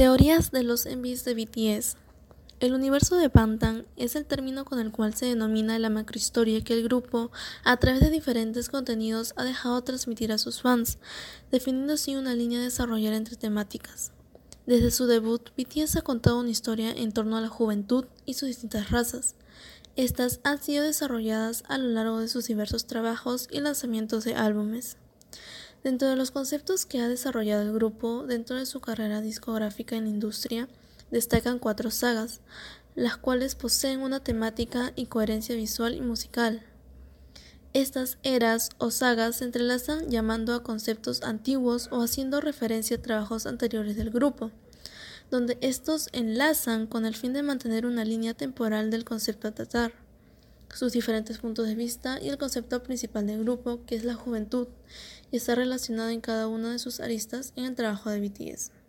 Teorías de los envies de BTS. El universo de Bangtan es el término con el cual se denomina la macrohistoria que el grupo, a través de diferentes contenidos, ha dejado transmitir a sus fans, definiendo así una línea a desarrollar entre temáticas. Desde su debut, BTS ha contado una historia en torno a la juventud y sus distintas razas. Estas han sido desarrolladas a lo largo de sus diversos trabajos y lanzamientos de álbumes. Dentro de los conceptos que ha desarrollado el grupo dentro de su carrera discográfica en la industria, destacan cuatro sagas, las cuales poseen una temática y coherencia visual y musical. Estas eras o sagas se entrelazan llamando a conceptos antiguos o haciendo referencia a trabajos anteriores del grupo, donde estos enlazan con el fin de mantener una línea temporal del concepto a tratar sus diferentes puntos de vista y el concepto principal del grupo, que es la juventud, y está relacionado en cada una de sus aristas en el trabajo de BTS.